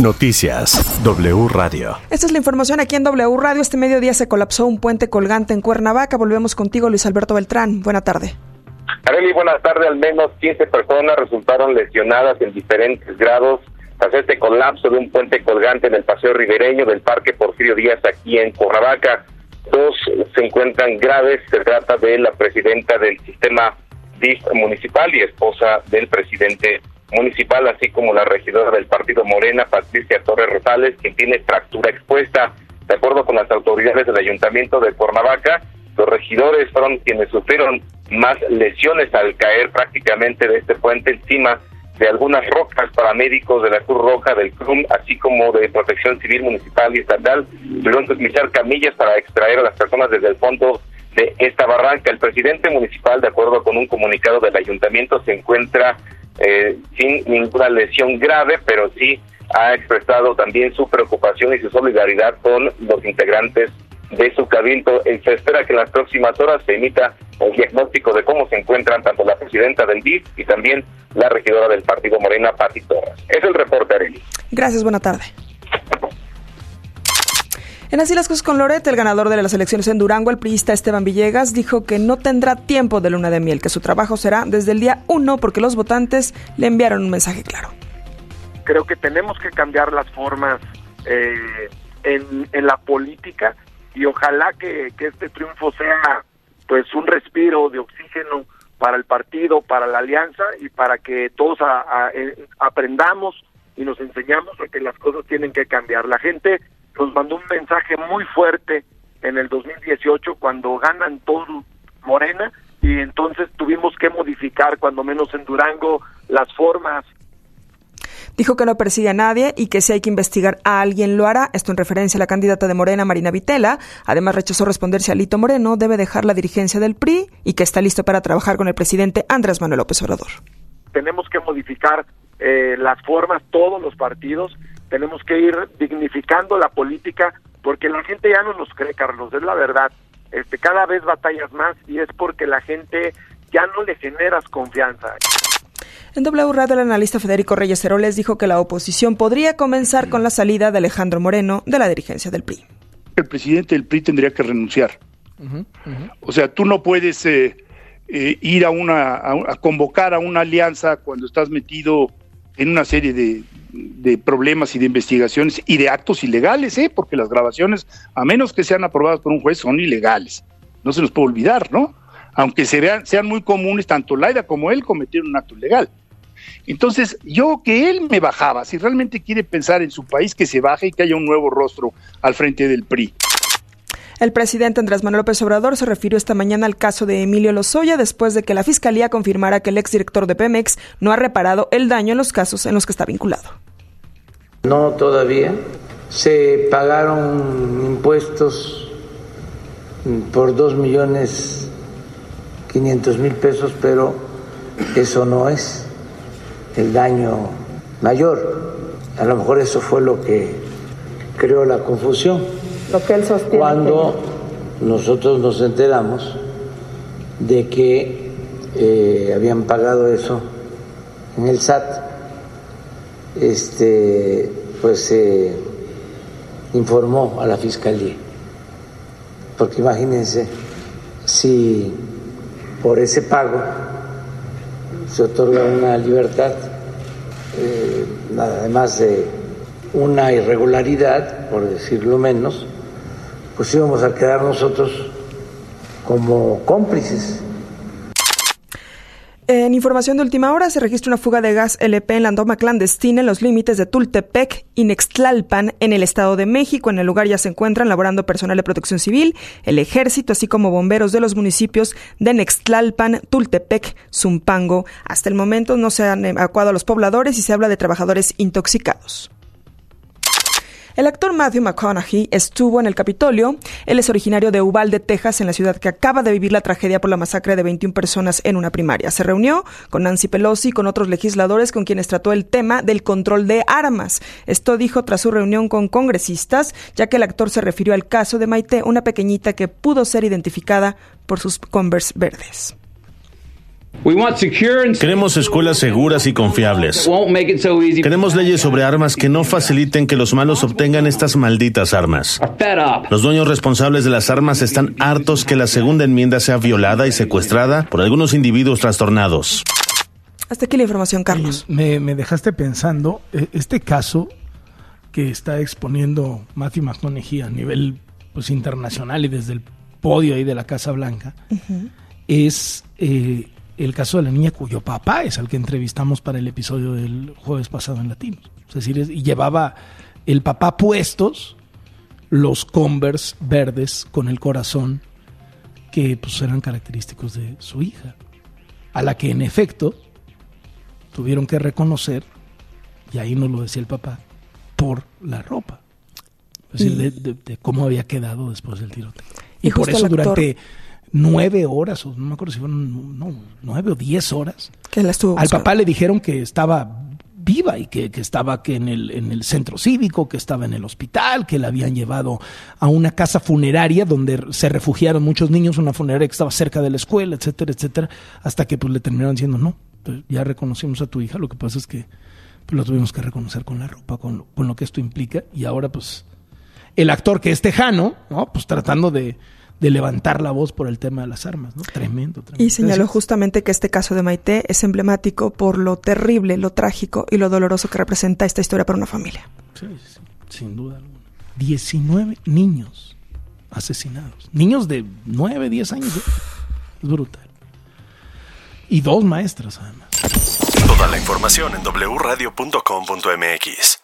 Noticias W Radio. Esta es la información aquí en W Radio. Este mediodía se colapsó un puente colgante en Cuernavaca. Volvemos contigo, Luis Alberto Beltrán. Buena tarde. Arely, buenas tardes. Al menos 15 personas resultaron lesionadas en diferentes grados tras este colapso de un puente colgante en el paseo ribereño del Parque Porfirio Díaz aquí en Cuernavaca. Dos se encuentran graves. Se trata de la presidenta del sistema DIF municipal y esposa del presidente municipal, así como la regidora del partido Morena, Patricia Torres Rosales, quien tiene fractura expuesta. De acuerdo con las autoridades del ayuntamiento de Cuernavaca, los regidores fueron quienes sufrieron más lesiones al caer prácticamente de este puente encima de algunas rocas paramédicos de la Cruz Roja del CRUM, así como de Protección Civil Municipal y Estatal, tuvieron que utilizar camillas para extraer a las personas desde el fondo de esta barranca. El presidente municipal, de acuerdo con un comunicado del ayuntamiento, se encuentra eh, sin ninguna lesión grave, pero sí ha expresado también su preocupación y su solidaridad con los integrantes de su cabildo. Eh, se espera que en las próximas horas se emita el diagnóstico de cómo se encuentran tanto la presidenta del DIF y también la regidora del Partido Morena, Pati Torres. Es el reporte, Arely. Gracias, buena tarde. En Así las cosas con Loret, el ganador de las elecciones en Durango, el priista Esteban Villegas, dijo que no tendrá tiempo de luna de miel, que su trabajo será desde el día uno porque los votantes le enviaron un mensaje claro. Creo que tenemos que cambiar las formas eh, en, la política y ojalá que, este triunfo sea pues un respiro de oxígeno para el partido, para la alianza y para que todos a, a, eh, aprendamos y nos enseñamos que las cosas tienen que cambiar. La gente nos mandó un mensaje muy fuerte en el 2018 cuando ganan todo Morena y entonces tuvimos que modificar cuando menos en Durango las formas. Dijo que no persigue a nadie y que si hay que investigar a alguien lo hará. Esto en referencia a la candidata de Morena, Marina Vitela. Además rechazó responder si Alito Moreno debe dejar la dirigencia del PRI y que está listo para trabajar con el presidente Andrés Manuel López Obrador. Tenemos que modificar eh, las formas, todos los partidos, tenemos que ir dignificando la política porque la gente ya no nos cree, Carlos, es la verdad. Este, cada vez batallas más y es porque la gente ya no le generas confianza. En W Radio, el analista Federico Reyes Heroles dijo que la oposición podría comenzar con la salida de Alejandro Moreno de la dirigencia del PRI. El presidente del PRI tendría que renunciar. Uh -huh, uh -huh. O sea, tú no puedes eh, eh, ir a, una, a, a convocar a una alianza cuando estás metido en una serie de, de, problemas y de investigaciones y de actos ilegales, ¿eh? porque las grabaciones, a menos que sean aprobadas por un juez, son ilegales. No se nos puede olvidar, ¿no? Aunque sean muy comunes, tanto Laida como él cometieron un acto ilegal. Entonces, yo que él me bajaba, si realmente quiere pensar en su país, que se baje y que haya un nuevo rostro al frente del PRI. El presidente Andrés Manuel López Obrador se refirió esta mañana al caso de Emilio Lozoya después de que la fiscalía confirmara que el exdirector de Pemex no ha reparado el daño en los casos en los que está vinculado. No todavía. Se pagaron impuestos por dos millones quinientos mil pesos, pero eso no es el daño mayor. A lo mejor eso fue lo que creó la confusión lo que él sostiene. Cuando nosotros nos enteramos de que eh, habían pagado eso en el SAT, este, pues se informó a la fiscalía. Porque imagínense si por ese pago se otorga una libertad, eh, además de una irregularidad, por decirlo menos, pues íbamos a quedar nosotros como cómplices. En información de última hora se registra una fuga de gas LP en la toma clandestina en los límites de Tultepec y Nextlalpan en el Estado de México. En el lugar ya se encuentran laborando personal de protección civil, el ejército, así como bomberos de los municipios de Nextlalpan, Tultepec, Zumpango. Hasta el momento no se han evacuado a los pobladores y se habla de trabajadores intoxicados. El actor Matthew McConaughey estuvo en el Capitolio. Él es originario de Uvalde, Texas, en la ciudad que acaba de vivir la tragedia por la masacre de 21 personas en una primaria. Se reunió con Nancy Pelosi y con otros legisladores con quienes trató el tema del control de armas. Esto dijo tras su reunión con congresistas, ya que el actor se refirió al caso de Maite, una pequeñita que pudo ser identificada por sus Converse verdes. Queremos escuelas seguras y confiables. Queremos leyes sobre armas que no faciliten que los malos obtengan estas malditas armas. Los dueños responsables de las armas están hartos que la segunda enmienda sea violada y secuestrada por algunos individuos trastornados. Hasta aquí la información, Carlos. Me, dejaste pensando, eh, este caso que está exponiendo Matthew McConaughey a nivel pues, internacional y desde el podio ahí de la Casa Blanca, es eh, el caso de la niña cuyo papá es al que entrevistamos para el episodio del jueves pasado en Latinos. Es decir, y llevaba el papá puestos los Converse verdes con el corazón que pues, eran característicos de su hija, a la que en efecto tuvieron que reconocer, y ahí nos lo decía el papá, por la ropa. Es decir, de, cómo había quedado después del tiroteo. Y, por eso durante nueve horas, o no me acuerdo si fueron no, nueve o diez horas, que al papá le dijeron que estaba viva y que, estaba que en, el, en el centro cívico, que estaba en el hospital, que la habían llevado a una casa funeraria donde se refugiaron muchos niños, una funeraria que estaba cerca de la escuela, etcétera, etcétera, hasta que pues le terminaron diciendo, no, pues, ya reconocimos a tu hija, lo que pasa es que pues, lo tuvimos que reconocer con la ropa, con lo, con lo que esto implica, y ahora pues el actor que es tejano, ¿no? Pues tratando de de levantar la voz por el tema de las armas, ¿no? Tremendo, tremendo. Y señaló justamente que este caso de Maite es emblemático por lo terrible, lo trágico y lo doloroso que representa esta historia para una familia. Sí, sí, sin duda alguna. 19 niños asesinados. Niños de 9, 10 años. ¿eh? Es brutal. Y dos maestras, además. Toda la información en wradio.com.mx.